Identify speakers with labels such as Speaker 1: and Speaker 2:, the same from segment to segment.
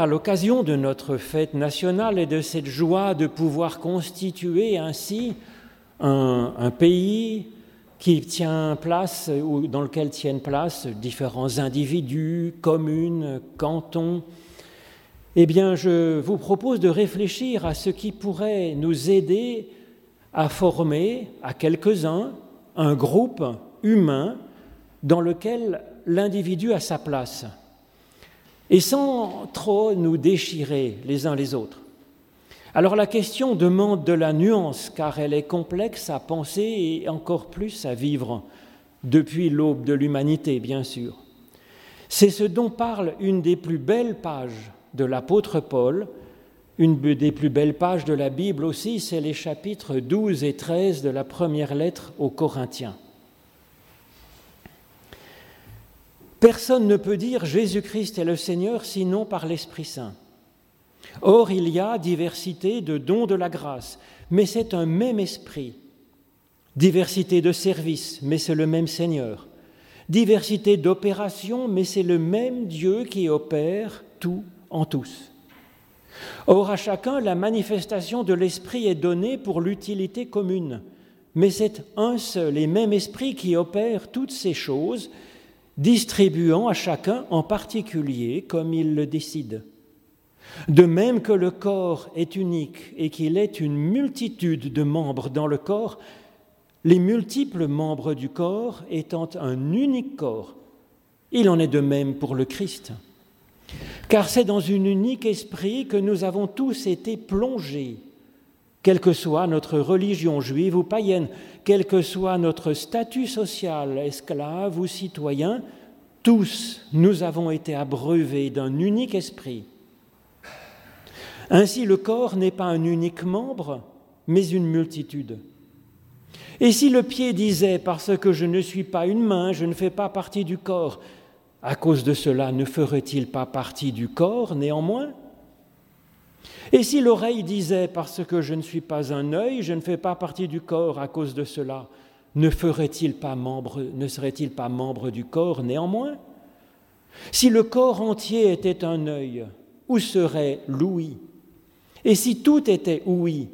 Speaker 1: à l'occasion de notre fête nationale et de cette joie de pouvoir constituer ainsi un, pays qui tient place ou dans lequel tiennent place différents individus, communes, cantons, eh bien, je vous propose de réfléchir à ce qui pourrait nous aider à former, à quelques-uns, un groupe humain dans lequel l'individu a sa place, et sans trop nous déchirer les uns les autres. Alors la question demande de la nuance, car elle est complexe à penser et encore plus à vivre, depuis l'aube de l'humanité, bien sûr. C'est ce dont parle une des plus belles pages de l'apôtre Paul, une des plus belles pages de la Bible aussi, c'est les chapitres 12 et 13 de la première lettre aux Corinthiens. Personne ne peut dire Jésus-Christ est le Seigneur sinon par l'Esprit Saint. Or, il y a diversité de dons de la grâce, mais c'est un même esprit. Diversité de services, mais c'est le même Seigneur. Diversité d'opérations, mais c'est le même Dieu qui opère tout en tous. Or, à chacun, la manifestation de l'Esprit est donnée pour l'utilité commune, mais c'est un seul et même Esprit qui opère toutes ces choses distribuant à chacun en particulier comme il le décide. De même que le corps est unique et qu'il est une multitude de membres dans le corps, les multiples membres du corps étant un unique corps, il en est de même pour le Christ. Car c'est dans un unique esprit que nous avons tous été plongés quelle que soit notre religion juive ou païenne, quel que soit notre statut social, esclave ou citoyen, tous nous avons été abreuvés d'un unique esprit. Ainsi le corps n'est pas un unique membre, mais une multitude. Et si le pied disait, parce que je ne suis pas une main, je ne fais pas partie du corps, à cause de cela ne ferait-il pas partie du corps néanmoins? Et si l'oreille disait, parce que je ne suis pas un œil, je ne fais pas partie du corps à cause de cela, ne ferait-il pas membre, ne serait-il pas membre du corps néanmoins? Si le corps entier était un œil, où serait l'ouïe? Et si tout était ouïe,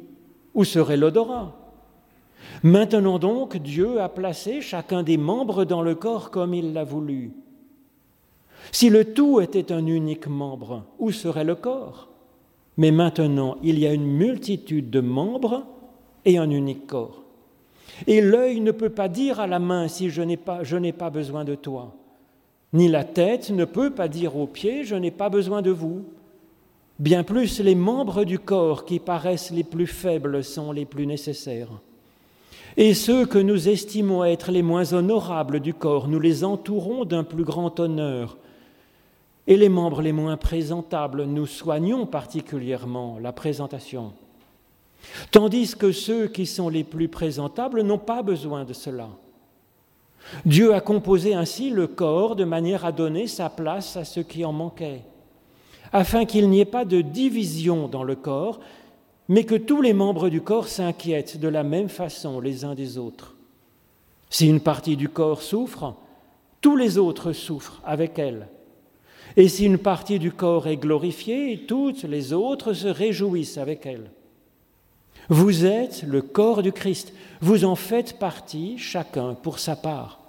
Speaker 1: où serait l'odorat? Maintenant donc, Dieu a placé chacun des membres dans le corps comme il l'a voulu. Si le tout était un unique membre, où serait le corps? Mais maintenant, il y a une multitude de membres et un unique corps. Et l'œil ne peut pas dire à la main si je n'ai pas, pas besoin de toi. Ni la tête ne peut pas dire aux pieds je n'ai pas besoin de vous. Bien plus, les membres du corps qui paraissent les plus faibles sont les plus nécessaires. Et ceux que nous estimons être les moins honorables du corps, nous les entourons d'un plus grand honneur et les membres les moins présentables, nous soignons particulièrement la présentation. Tandis que ceux qui sont les plus présentables n'ont pas besoin de cela. Dieu a composé ainsi le corps de manière à donner sa place à ce qui en manquait, afin qu'il n'y ait pas de division dans le corps, mais que tous les membres du corps s'inquiètent de la même façon les uns des autres. Si une partie du corps souffre, tous les autres souffrent avec elle. Et si une partie du corps est glorifiée, toutes les autres se réjouissent avec elle. Vous êtes le corps du Christ, vous en faites partie, chacun pour sa part.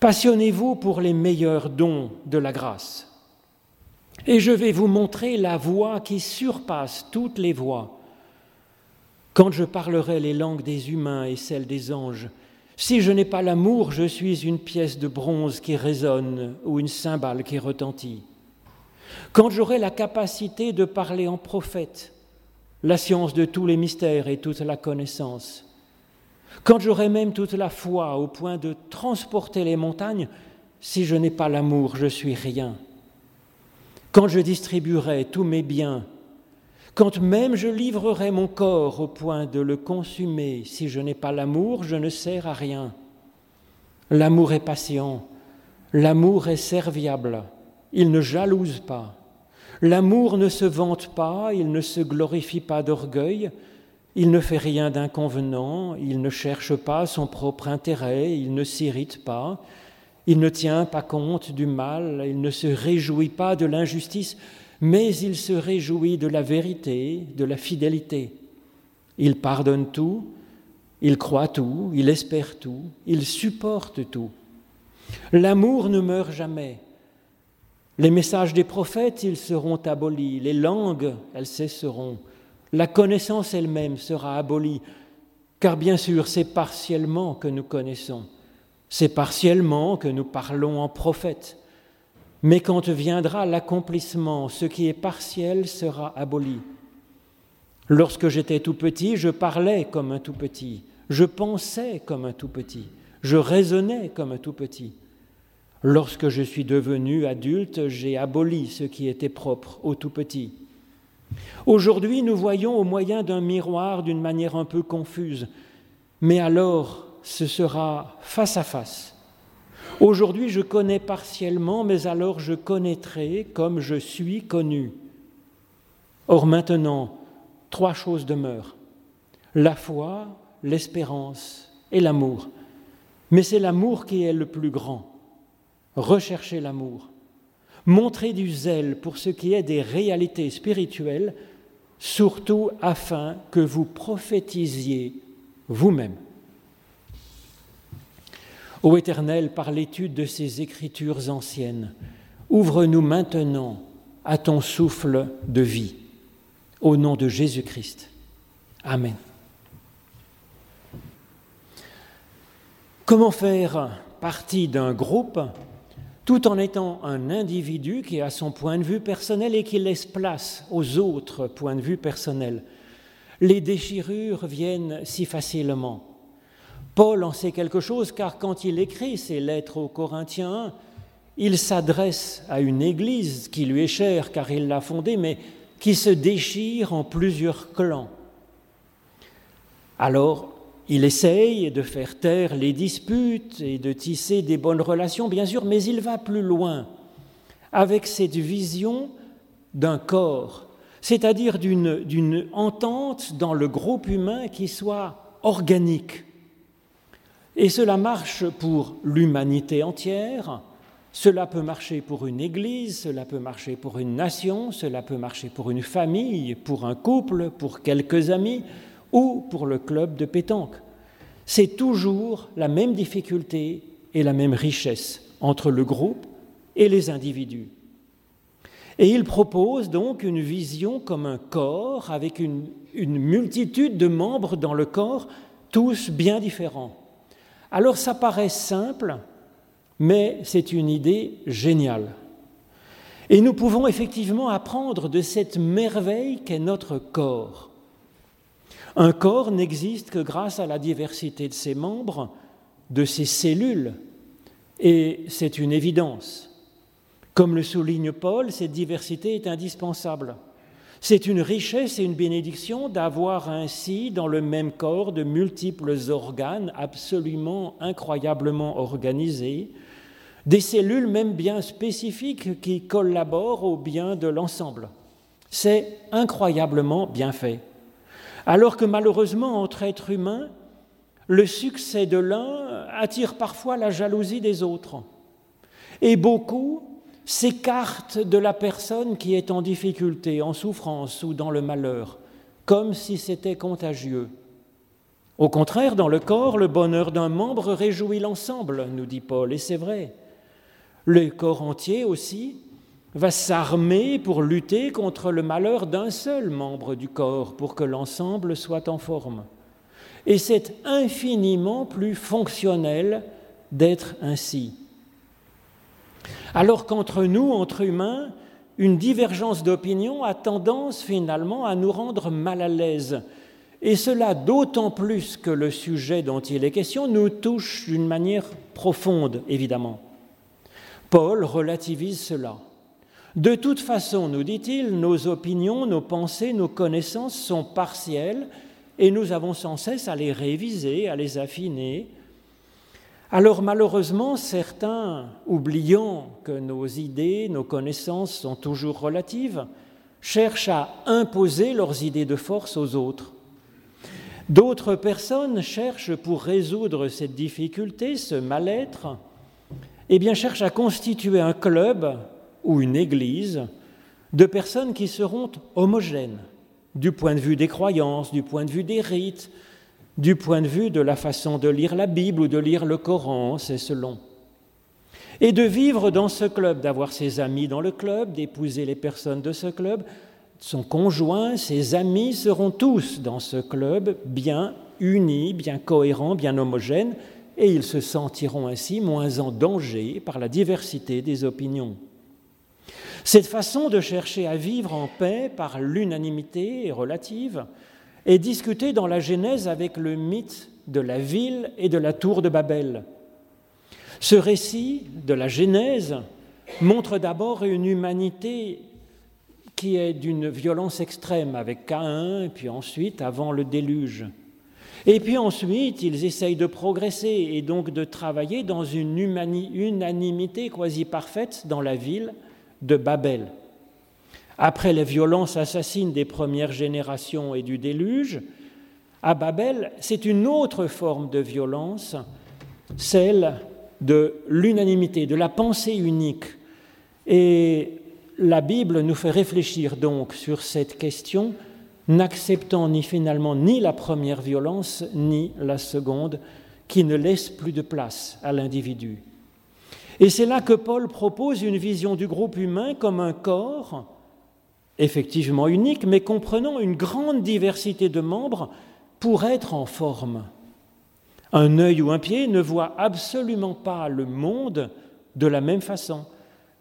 Speaker 1: Passionnez-vous pour les meilleurs dons de la grâce. Et je vais vous montrer la voie qui surpasse toutes les voies. Quand je parlerai les langues des humains et celles des anges, si je n'ai pas l'amour, je suis une pièce de bronze qui résonne ou une cymbale qui retentit. Quand j'aurai la capacité de parler en prophète, la science de tous les mystères et toute la connaissance, quand j'aurai même toute la foi au point de transporter les montagnes, si je n'ai pas l'amour, je suis rien. Quand je distribuerai tous mes biens quand même je livrerai mon corps au point de le consumer, si je n'ai pas l'amour, je ne sers à rien. L'amour est patient, l'amour est serviable, il ne jalouse pas. L'amour ne se vante pas, il ne se glorifie pas d'orgueil, il ne fait rien d'inconvenant, il ne cherche pas son propre intérêt, il ne s'irrite pas, Il ne tient pas compte du mal, il ne se réjouit pas de l'injustice, mais il se réjouit de la vérité, de la fidélité. Il pardonne tout, il croit tout, il espère tout, il supporte tout. L'amour ne meurt jamais. Les messages des prophètes, ils seront abolis. Les langues, elles cesseront. La connaissance elle-même sera abolie. Car bien sûr, c'est partiellement que nous connaissons. C'est partiellement que nous parlons en prophète. Mais quand viendra l'accomplissement, ce qui est partiel sera aboli. Lorsque j'étais tout petit, je parlais comme un tout petit, je pensais comme un tout petit, je raisonnais comme un tout petit. Lorsque je suis devenu adulte, j'ai aboli ce qui était propre au tout petit. Aujourd'hui, nous voyons au moyen d'un miroir d'une manière un peu confuse, mais alors ce sera face à face. Aujourd'hui, je connais partiellement, mais alors je connaîtrai comme je suis connu. Or maintenant, trois choses demeurent. La foi, l'espérance et l'amour. Mais c'est l'amour qui est le plus grand. Recherchez l'amour. Montrez du zèle pour ce qui est des réalités spirituelles, surtout afin que vous prophétisiez vous-même. Ô Éternel, par l'étude de ces écritures anciennes, ouvre-nous maintenant à ton souffle de vie. Au nom de Jésus-Christ. Amen. Comment faire partie d'un groupe tout en étant un individu qui a son point de vue personnel et qui laisse place aux autres points de vue personnels? Les déchirures viennent si facilement. Paul en sait quelque chose car quand il écrit ses lettres aux Corinthiens, il s'adresse à une église qui lui est chère car il l'a fondée, mais qui se déchire en plusieurs clans. Alors, il essaye de faire taire les disputes et de tisser des bonnes relations, bien sûr, mais il va plus loin avec cette vision d'un corps, c'est-à-dire d'une entente dans le groupe humain qui soit organique, et cela marche pour l'humanité entière, cela peut marcher pour une église, cela peut marcher pour une nation, cela peut marcher pour une famille, pour un couple, pour quelques amis ou pour le club de pétanque. C'est toujours la même difficulté et la même richesse entre le groupe et les individus. Et il propose donc une vision comme un corps avec une, multitude de membres dans le corps, tous bien différents. Alors ça paraît simple, mais c'est une idée géniale. Et nous pouvons effectivement apprendre de cette merveille qu'est notre corps. Un corps n'existe que grâce à la diversité de ses membres, de ses cellules, et c'est une évidence. Comme le souligne Paul, cette diversité est indispensable. C'est une richesse et une bénédiction d'avoir ainsi dans le même corps de multiples organes absolument incroyablement organisés, des cellules même bien spécifiques qui collaborent au bien de l'ensemble. C'est incroyablement bien fait. Alors que malheureusement, entre êtres humains, le succès de l'un attire parfois la jalousie des autres. Et beaucoup s'écarte de la personne qui est en difficulté, en souffrance ou dans le malheur, comme si c'était contagieux. Au contraire, dans le corps, le bonheur d'un membre réjouit l'ensemble, nous dit Paul, et c'est vrai. Le corps entier aussi va s'armer pour lutter contre le malheur d'un seul membre du corps, pour que l'ensemble soit en forme. Et c'est infiniment plus fonctionnel d'être ainsi. Alors qu'entre nous, entre humains, une divergence d'opinion a tendance finalement à nous rendre mal à l'aise. Et cela d'autant plus que le sujet dont il est question nous touche d'une manière profonde, évidemment. Paul relativise cela. De toute façon, nous dit-il, nos opinions, nos pensées, nos connaissances sont partielles et nous avons sans cesse à les réviser, à les affiner, alors malheureusement, certains, oubliant que nos idées, nos connaissances sont toujours relatives, cherchent à imposer leurs idées de force aux autres. D'autres personnes cherchent pour résoudre cette difficulté, ce mal-être, eh bien, cherche à constituer un club ou une église de personnes qui seront homogènes du point de vue des croyances, du point de vue des rites, du point de vue de la façon de lire la Bible ou de lire le Coran, c'est selon. Et de vivre dans ce club, d'avoir ses amis dans le club, d'épouser les personnes de ce club, son conjoint, ses amis seront tous dans ce club bien unis, bien cohérents, bien homogènes, et ils se sentiront ainsi moins en danger par la diversité des opinions. Cette façon de chercher à vivre en paix par l'unanimité relative est discutée dans la Genèse avec le mythe de la ville et de la tour de Babel. Ce récit de la Genèse montre d'abord une humanité qui est d'une violence extrême avec Caïn, et puis ensuite avant le déluge. Et puis ensuite, ils essayent de progresser et donc de travailler dans une unanimité quasi parfaite dans la ville de Babel. Après les violences assassines des premières générations et du déluge, à Babel, c'est une autre forme de violence, celle de l'unanimité, de la pensée unique. Et la Bible nous fait réfléchir donc sur cette question, n'acceptant ni finalement ni la première violence ni la seconde, qui ne laisse plus de place à l'individu. Et c'est là que Paul propose une vision du groupe humain comme un corps, effectivement unique, mais comprenant une grande diversité de membres pour être en forme. Un œil ou un pied ne voit absolument pas le monde de la même façon.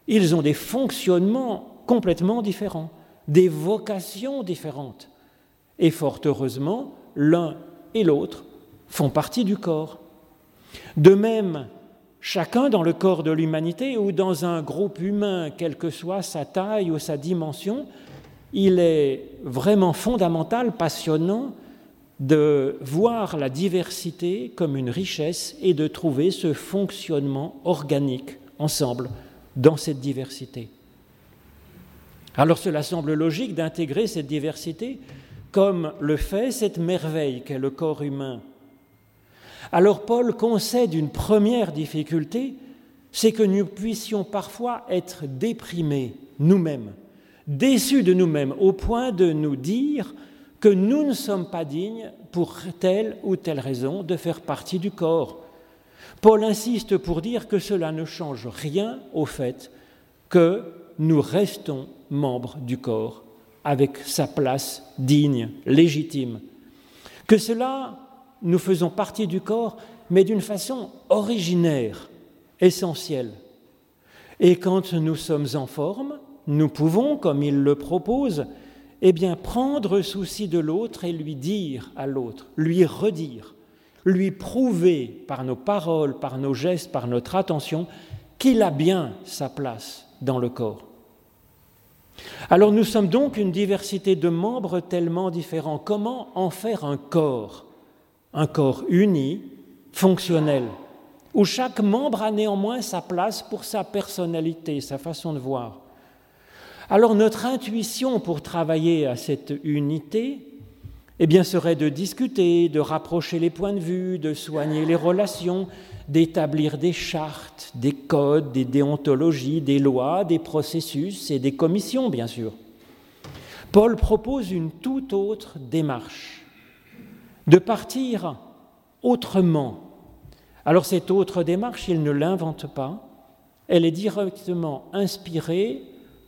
Speaker 1: Ils ont des fonctionnements complètement différents, des vocations différentes. Et fort heureusement, l'un et l'autre font partie du corps. De même, Chacun dans le corps de l'humanité ou dans un groupe humain, quelle que soit sa taille ou sa dimension, il est vraiment fondamental, passionnant de voir la diversité comme une richesse et de trouver ce fonctionnement organique ensemble dans cette diversité. Alors cela semble logique d'intégrer cette diversité comme le fait cette merveille qu'est le corps humain alors Paul concède une première difficulté, c'est que nous puissions parfois être déprimés nous-mêmes, déçus de nous-mêmes, au point de nous dire que nous ne sommes pas dignes, pour telle ou telle raison, de faire partie du corps. Paul insiste pour dire que cela ne change rien au fait que nous restons membres du corps, avec sa place digne, légitime. Que cela nous faisons partie du corps, mais d'une façon originaire, essentielle. Et quand nous sommes en forme, nous pouvons, comme il le propose, eh bien prendre souci de l'autre et lui dire à l'autre, lui redire, lui prouver par nos paroles, par nos gestes, par notre attention, qu'il a bien sa place dans le corps. Alors nous sommes donc une diversité de membres tellement différents. Comment en faire un corps un corps uni, fonctionnel, où chaque membre a néanmoins sa place pour sa personnalité, sa façon de voir? Alors notre intuition pour travailler à cette unité, eh bien, serait de discuter, de rapprocher les points de vue, de soigner les relations, d'établir des chartes, des codes, des déontologies, des lois, des processus et des commissions, bien sûr. Paul propose une toute autre démarche de partir autrement. Alors cette autre démarche, il ne l'invente pas, elle est directement inspirée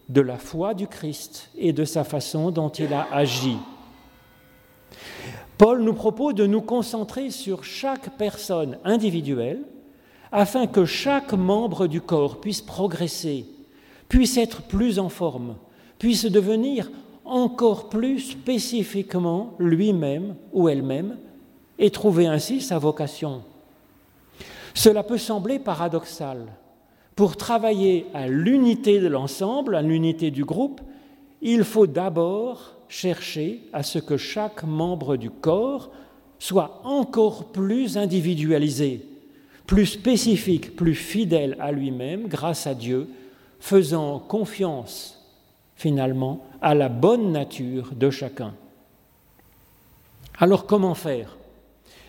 Speaker 1: de la foi du Christ et de sa façon dont il a agi. Paul nous propose de nous concentrer sur chaque personne individuelle afin que chaque membre du corps puisse progresser, puisse être plus en forme, puisse devenir encore plus spécifiquement lui-même ou elle-même et trouver ainsi sa vocation. Cela peut sembler paradoxal. Pour travailler à l'unité de l'ensemble, à l'unité du groupe, il faut d'abord chercher à ce que chaque membre du corps soit encore plus individualisé, plus spécifique, plus fidèle à lui-même grâce à Dieu, faisant confiance finalement à la bonne nature de chacun. Alors comment faire?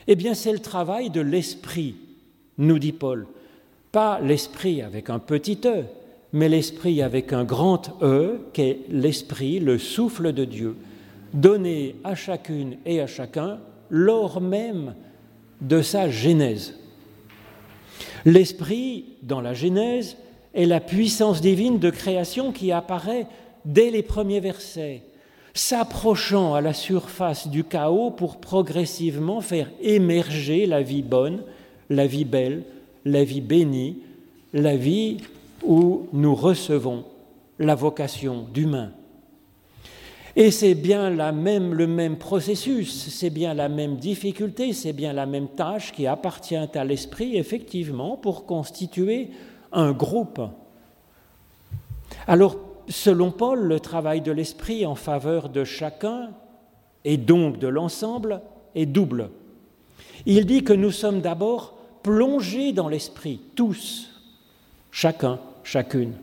Speaker 1: Eh bien c'est le travail de l'esprit, nous dit Paul. Pas l'esprit avec un petit e, mais l'esprit avec un grand E, qui est l'esprit, le souffle de Dieu, donné à chacune et à chacun lors même de sa Genèse. L'esprit, dans la Genèse, est la puissance divine de création qui apparaît dès les premiers versets, s'approchant à la surface du chaos pour progressivement faire émerger la vie bonne, la vie belle, la vie bénie, la vie où nous recevons la vocation d'humain. Et c'est bien la même, le même processus, c'est bien la même difficulté, c'est bien la même tâche qui appartient à l'esprit, effectivement, pour constituer un groupe. Alors, selon Paul, le travail de l'esprit en faveur de chacun, et donc de l'ensemble, est double. Il dit que nous sommes d'abord plongés dans l'esprit, tous, chacun, chacune.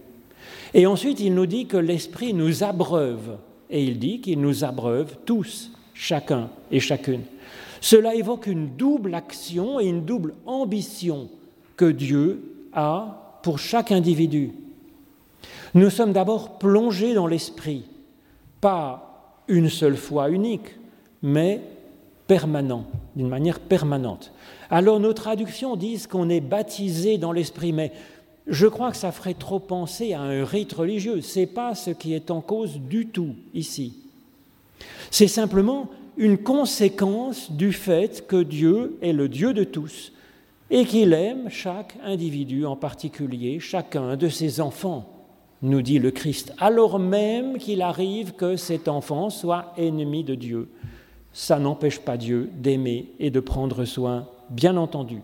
Speaker 1: Et ensuite, il nous dit que l'esprit nous abreuve et il dit qu'il nous abreuve tous, chacun et chacune. Cela évoque une double action et une double ambition que Dieu a pour chaque individu. Nous sommes d'abord plongés dans l'esprit, pas une seule fois unique, mais permanent, d'une manière permanente. Alors nos traductions disent qu'on est baptisé dans l'esprit, mais je crois que ça ferait trop penser à un rite religieux. Ce n'est pas ce qui est en cause du tout ici. C'est simplement une conséquence du fait que Dieu est le Dieu de tous et qu'il aime chaque individu en particulier, chacun de ses enfants, nous dit le Christ, alors même qu'il arrive que cet enfant soit ennemi de Dieu. Ça n'empêche pas Dieu d'aimer et de prendre soin, bien entendu.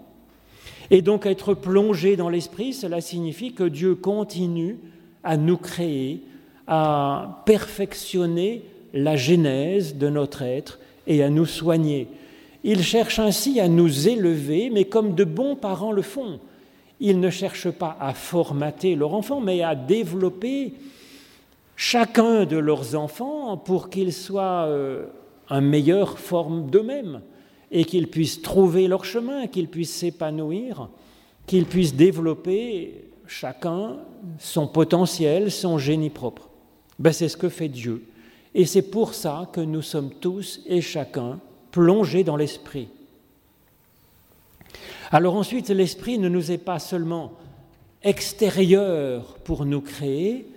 Speaker 1: Et donc être plongé dans l'esprit, cela signifie que Dieu continue à nous créer, à perfectionner la genèse de notre être et à nous soigner. Il cherche ainsi à nous élever, mais comme de bons parents le font. Ils ne cherchent pas à formater leur enfant, mais à développer chacun de leurs enfants pour qu'ils soient euh, en meilleure forme d'eux-mêmes et qu'ils puissent trouver leur chemin, qu'ils puissent s'épanouir, qu'ils puissent développer chacun son potentiel, son génie propre. Ben, c'est ce que fait Dieu. Et c'est pour ça que nous sommes tous et chacun plongés dans l'esprit. Alors ensuite, l'esprit ne nous est pas seulement extérieur pour nous créer,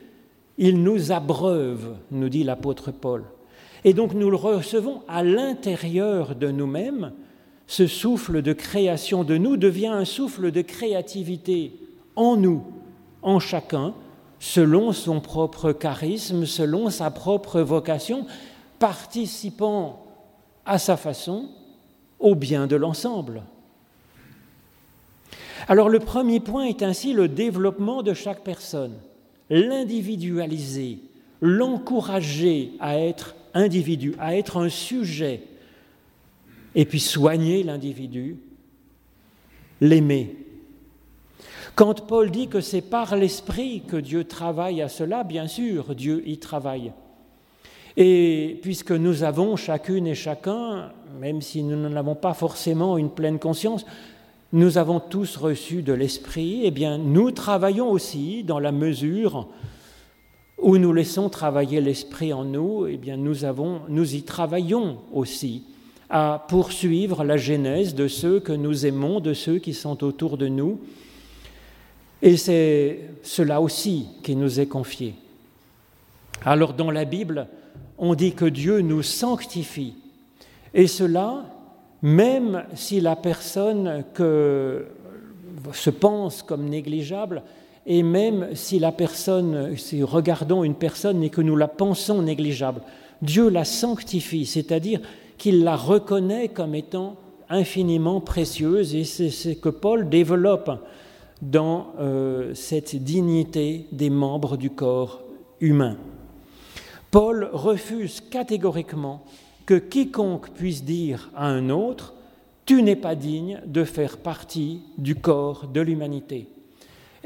Speaker 1: il nous abreuve, nous dit l'apôtre Paul. Et donc nous le recevons à l'intérieur de nous-mêmes. Ce souffle de création de nous devient un souffle de créativité en nous, en chacun, selon son propre charisme, selon sa propre vocation, participant à sa façon au bien de l'ensemble. Alors le premier point est ainsi le développement de chaque personne, l'individualiser, l'encourager à être individu, à être un sujet, et puis soigner l'individu, l'aimer. Quand Paul dit que c'est par l'Esprit que Dieu travaille à cela, bien sûr, Dieu y travaille. Et puisque nous avons chacune et chacun, même si nous n'en avons pas forcément une pleine conscience, nous avons tous reçu de l'Esprit, eh bien nous travaillons aussi dans la mesure où nous laissons travailler l'esprit en nous, eh bien nous, avons, nous y travaillons aussi à poursuivre la genèse de ceux que nous aimons, de ceux qui sont autour de nous. Et c'est cela aussi qui nous est confié. Alors dans la Bible, on dit que Dieu nous sanctifie. Et cela, même si la personne que se pense comme négligeable et même si la personne, si regardons une personne et que nous la pensons négligeable, Dieu la sanctifie, c'est-à-dire qu'il la reconnaît comme étant infiniment précieuse, et c'est ce que Paul développe dans euh, cette dignité des membres du corps humain. Paul refuse catégoriquement que quiconque puisse dire à un autre, Tu n'es pas digne de faire partie du corps de l'humanité.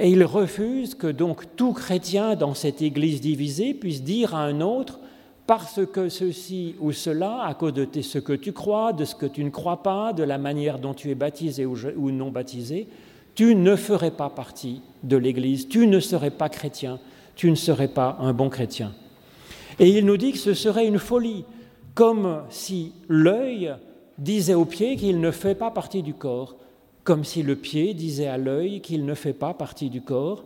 Speaker 1: Et il refuse que donc tout chrétien dans cette Église divisée puisse dire à un autre, parce que ceci ou cela, à cause de ce que tu crois, de ce que tu ne crois pas, de la manière dont tu es baptisé ou non baptisé, tu ne ferais pas partie de l'Église, tu ne serais pas chrétien, tu ne serais pas un bon chrétien. Et il nous dit que ce serait une folie, comme si l'œil disait au pied qu'il ne fait pas partie du corps, comme si le pied disait à l'œil qu'il ne fait pas partie du corps.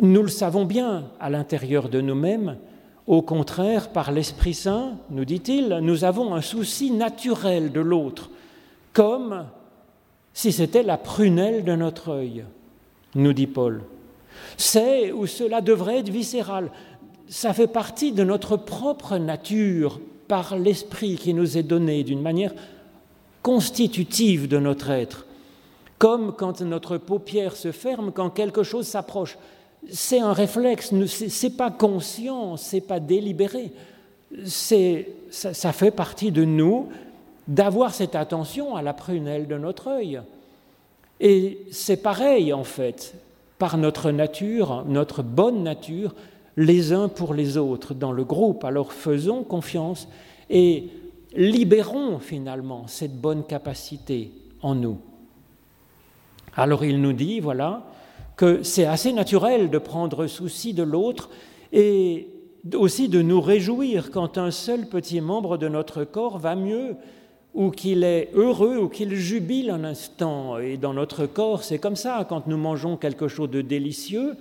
Speaker 1: Nous le savons bien à l'intérieur de nous-mêmes. Au contraire, par l'Esprit Saint, nous dit-il, nous avons un souci naturel de l'autre, comme si c'était la prunelle de notre œil, nous dit Paul. C'est ou cela devrait être viscéral. Ça fait partie de notre propre nature par l'esprit qui nous est donné d'une manière constitutive de notre être. Comme quand notre paupière se ferme, quand quelque chose s'approche. C'est un réflexe, ce n'est pas conscient, ce n'est pas délibéré. Ça, ça fait partie de nous d'avoir cette attention à la prunelle de notre œil. Et c'est pareil en fait, par notre nature, notre bonne nature, les uns pour les autres dans le groupe. Alors faisons confiance et libérons finalement cette bonne capacité en nous. Alors il nous dit, voilà, que c'est assez naturel de prendre souci de l'autre et aussi de nous réjouir quand un seul petit membre de notre corps va mieux ou qu'il est heureux ou qu'il jubile un instant. Et dans notre corps, c'est comme ça, quand nous mangeons quelque chose de délicieux,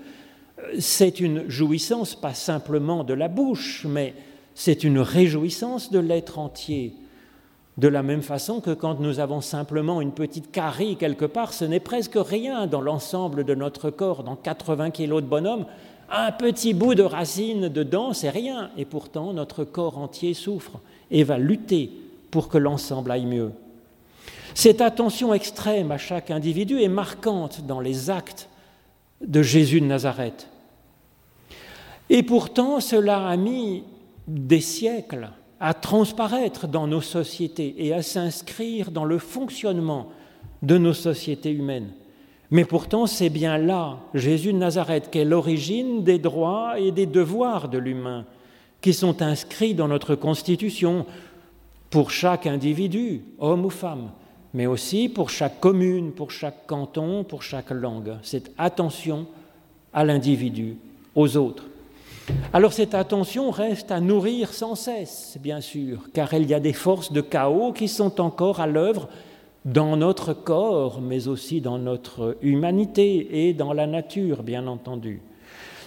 Speaker 1: c'est une jouissance pas simplement de la bouche, mais c'est une réjouissance de l'être entier. De la même façon que quand nous avons simplement une petite carie quelque part, ce n'est presque rien dans l'ensemble de notre corps, dans 80 kilos de bonhomme, un petit bout de racine dedans, c'est rien, et pourtant notre corps entier souffre et va lutter pour que l'ensemble aille mieux. Cette attention extrême à chaque individu est marquante dans les actes de Jésus de Nazareth. Et pourtant, cela a mis des siècles à transparaître dans nos sociétés et à s'inscrire dans le fonctionnement de nos sociétés humaines. Mais pourtant, c'est bien là, Jésus de Nazareth, qu'est l'origine des droits et des devoirs de l'humain, qui sont inscrits dans notre Constitution, pour chaque individu, homme ou femme, mais aussi pour chaque commune, pour chaque canton, pour chaque langue. Cette attention à l'individu, aux autres. Alors cette attention reste à nourrir sans cesse, bien sûr, car il y a des forces de chaos qui sont encore à l'œuvre dans notre corps, mais aussi dans notre humanité et dans la nature, bien entendu.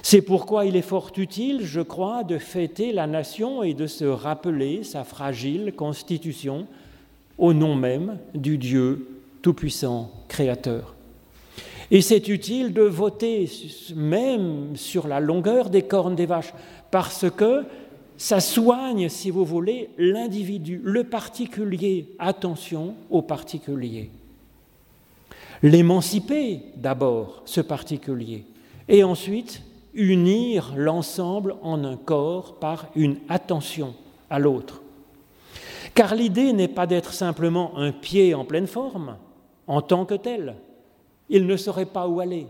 Speaker 1: C'est pourquoi il est fort utile, je crois, de fêter la nation et de se rappeler sa fragile constitution au nom même du Dieu Tout-Puissant, Créateur. Et c'est utile de voter même sur la longueur des cornes des vaches, parce que ça soigne, si vous voulez, l'individu, le particulier. Attention au particulier. L'émanciper d'abord, ce particulier, et ensuite unir l'ensemble en un corps par une attention à l'autre. Car l'idée n'est pas d'être simplement un pied en pleine forme, en tant que tel. Il ne saurait pas où aller.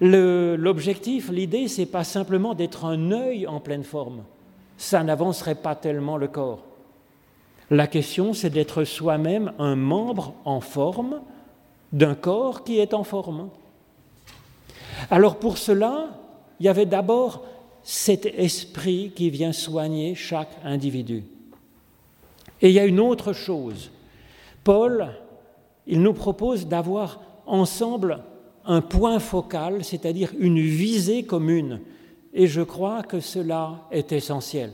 Speaker 1: L'objectif, l'idée, c'est pas simplement d'être un œil en pleine forme. Ça n'avancerait pas tellement le corps. La question, c'est d'être soi-même un membre en forme d'un corps qui est en forme. Alors pour cela, il y avait d'abord cet esprit qui vient soigner chaque individu. Et il y a une autre chose. Paul, il nous propose d'avoir ensemble un point focal, c'est-à-dire une visée commune. Et je crois que cela est essentiel.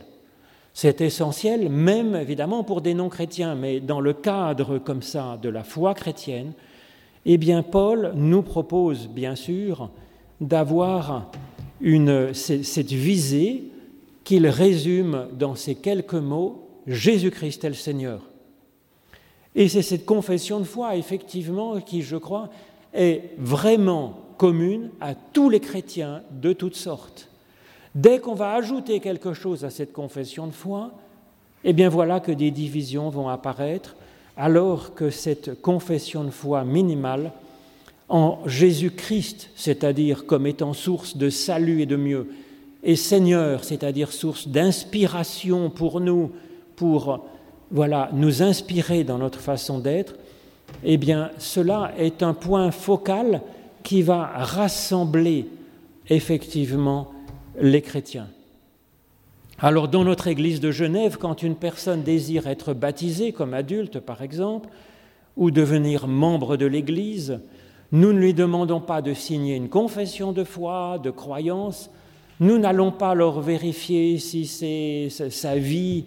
Speaker 1: C'est essentiel même évidemment pour des non-chrétiens, mais dans le cadre comme ça de la foi chrétienne, eh bien Paul nous propose bien sûr d'avoir cette visée qu'il résume dans ces quelques mots Jésus-Christ est le Seigneur. Et c'est cette confession de foi, effectivement, qui, je crois, est vraiment commune à tous les chrétiens de toutes sortes. Dès qu'on va ajouter quelque chose à cette confession de foi, eh bien voilà que des divisions vont apparaître, alors que cette confession de foi minimale en Jésus-Christ, c'est-à-dire comme étant source de salut et de mieux, et Seigneur, c'est-à-dire source d'inspiration pour nous, pour voilà, nous inspirer dans notre façon d'être, eh bien, cela est un point focal qui va rassembler effectivement les chrétiens. Alors, dans notre église de Genève, quand une personne désire être baptisée comme adulte, par exemple, ou devenir membre de l'église, nous ne lui demandons pas de signer une confession de foi, de croyance, nous n'allons pas leur vérifier si sa vie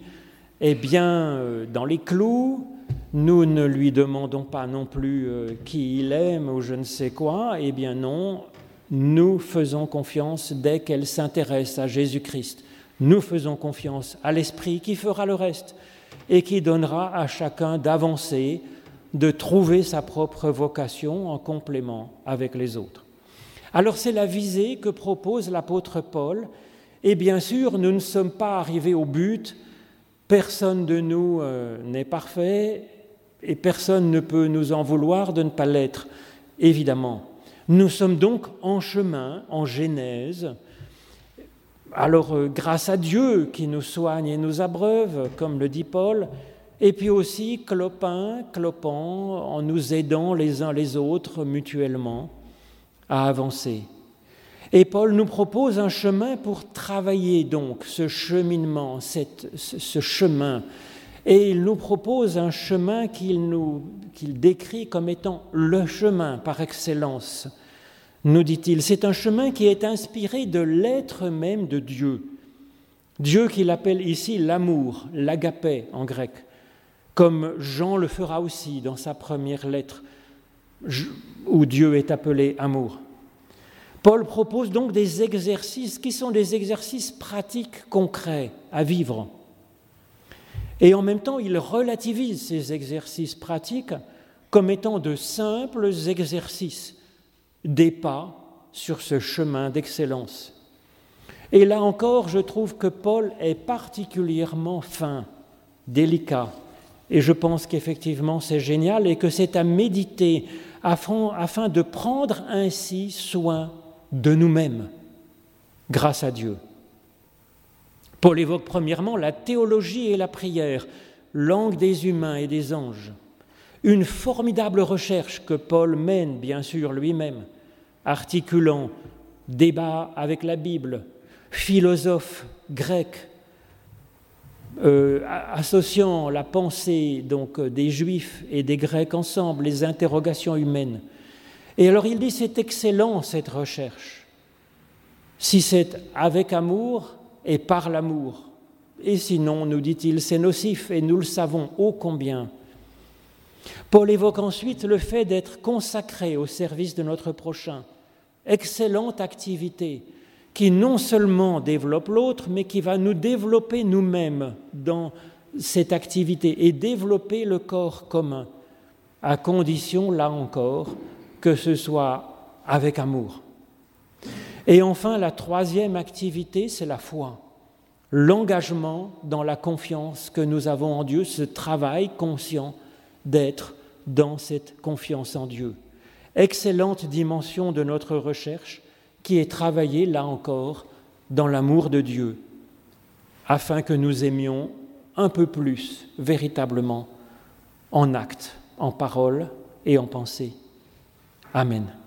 Speaker 1: est bien euh, dans les clous, nous ne lui demandons pas non plus euh, qui il aime ou je ne sais quoi, eh bien non, nous faisons confiance dès qu'elle s'intéresse à Jésus-Christ. Nous faisons confiance à l'Esprit qui fera le reste et qui donnera à chacun d'avancer, de trouver sa propre vocation en complément avec les autres. Alors c'est la visée que propose l'apôtre Paul, et bien sûr, nous ne sommes pas arrivés au but, personne de nous euh, n'est parfait, et personne ne peut nous en vouloir de ne pas l'être, évidemment. Nous sommes donc en chemin, en Genèse. Alors, euh, grâce à Dieu qui nous soigne et nous abreuve, comme le dit Paul, et puis aussi clopin, clopant, en nous aidant les uns les autres mutuellement à avancer. Et Paul nous propose un chemin pour travailler donc ce cheminement, ce chemin et il nous propose un chemin qu'il décrit comme étant le chemin par excellence. Nous dit-il, c'est un chemin qui est inspiré de l'être même de Dieu. Dieu qu'il appelle ici l'amour, l'agapé en grec, comme Jean le fera aussi dans sa première lettre, où Dieu est appelé amour. Paul propose donc des exercices qui sont des exercices pratiques, concrets, à vivre. Et en même temps, il relativise ces exercices pratiques comme étant de simples exercices, des pas sur ce chemin d'excellence. Et là encore, je trouve que Paul est particulièrement fin, délicat. Et je pense qu'effectivement c'est génial et que c'est à méditer afin, de prendre ainsi soin de nous-mêmes, grâce à Dieu. Paul évoque premièrement la théologie et la prière, langue des humains et des anges. Une formidable recherche que Paul mène, bien sûr, lui-même, articulant débat avec la Bible, philosophe grec, euh, associant la pensée donc des Juifs et des Grecs ensemble, les interrogations humaines. Et alors il dit c'est excellent cette recherche. Si c'est avec amour, et par l'amour. Et sinon, nous dit-il, c'est nocif et nous le savons ô combien. Paul évoque ensuite le fait d'être consacré au service de notre prochain. Excellente activité qui non seulement développe l'autre, mais qui va nous développer nous-mêmes dans cette activité et développer le corps commun, à condition, là encore, que ce soit avec amour. Et enfin, la troisième activité, c'est la foi. L'engagement dans la confiance que nous avons en Dieu, ce travail conscient d'être dans cette confiance en Dieu. Excellente dimension de notre recherche qui est travaillée, là encore, dans l'amour de Dieu, afin que nous aimions un peu plus véritablement en acte, en parole et en pensée. Amen.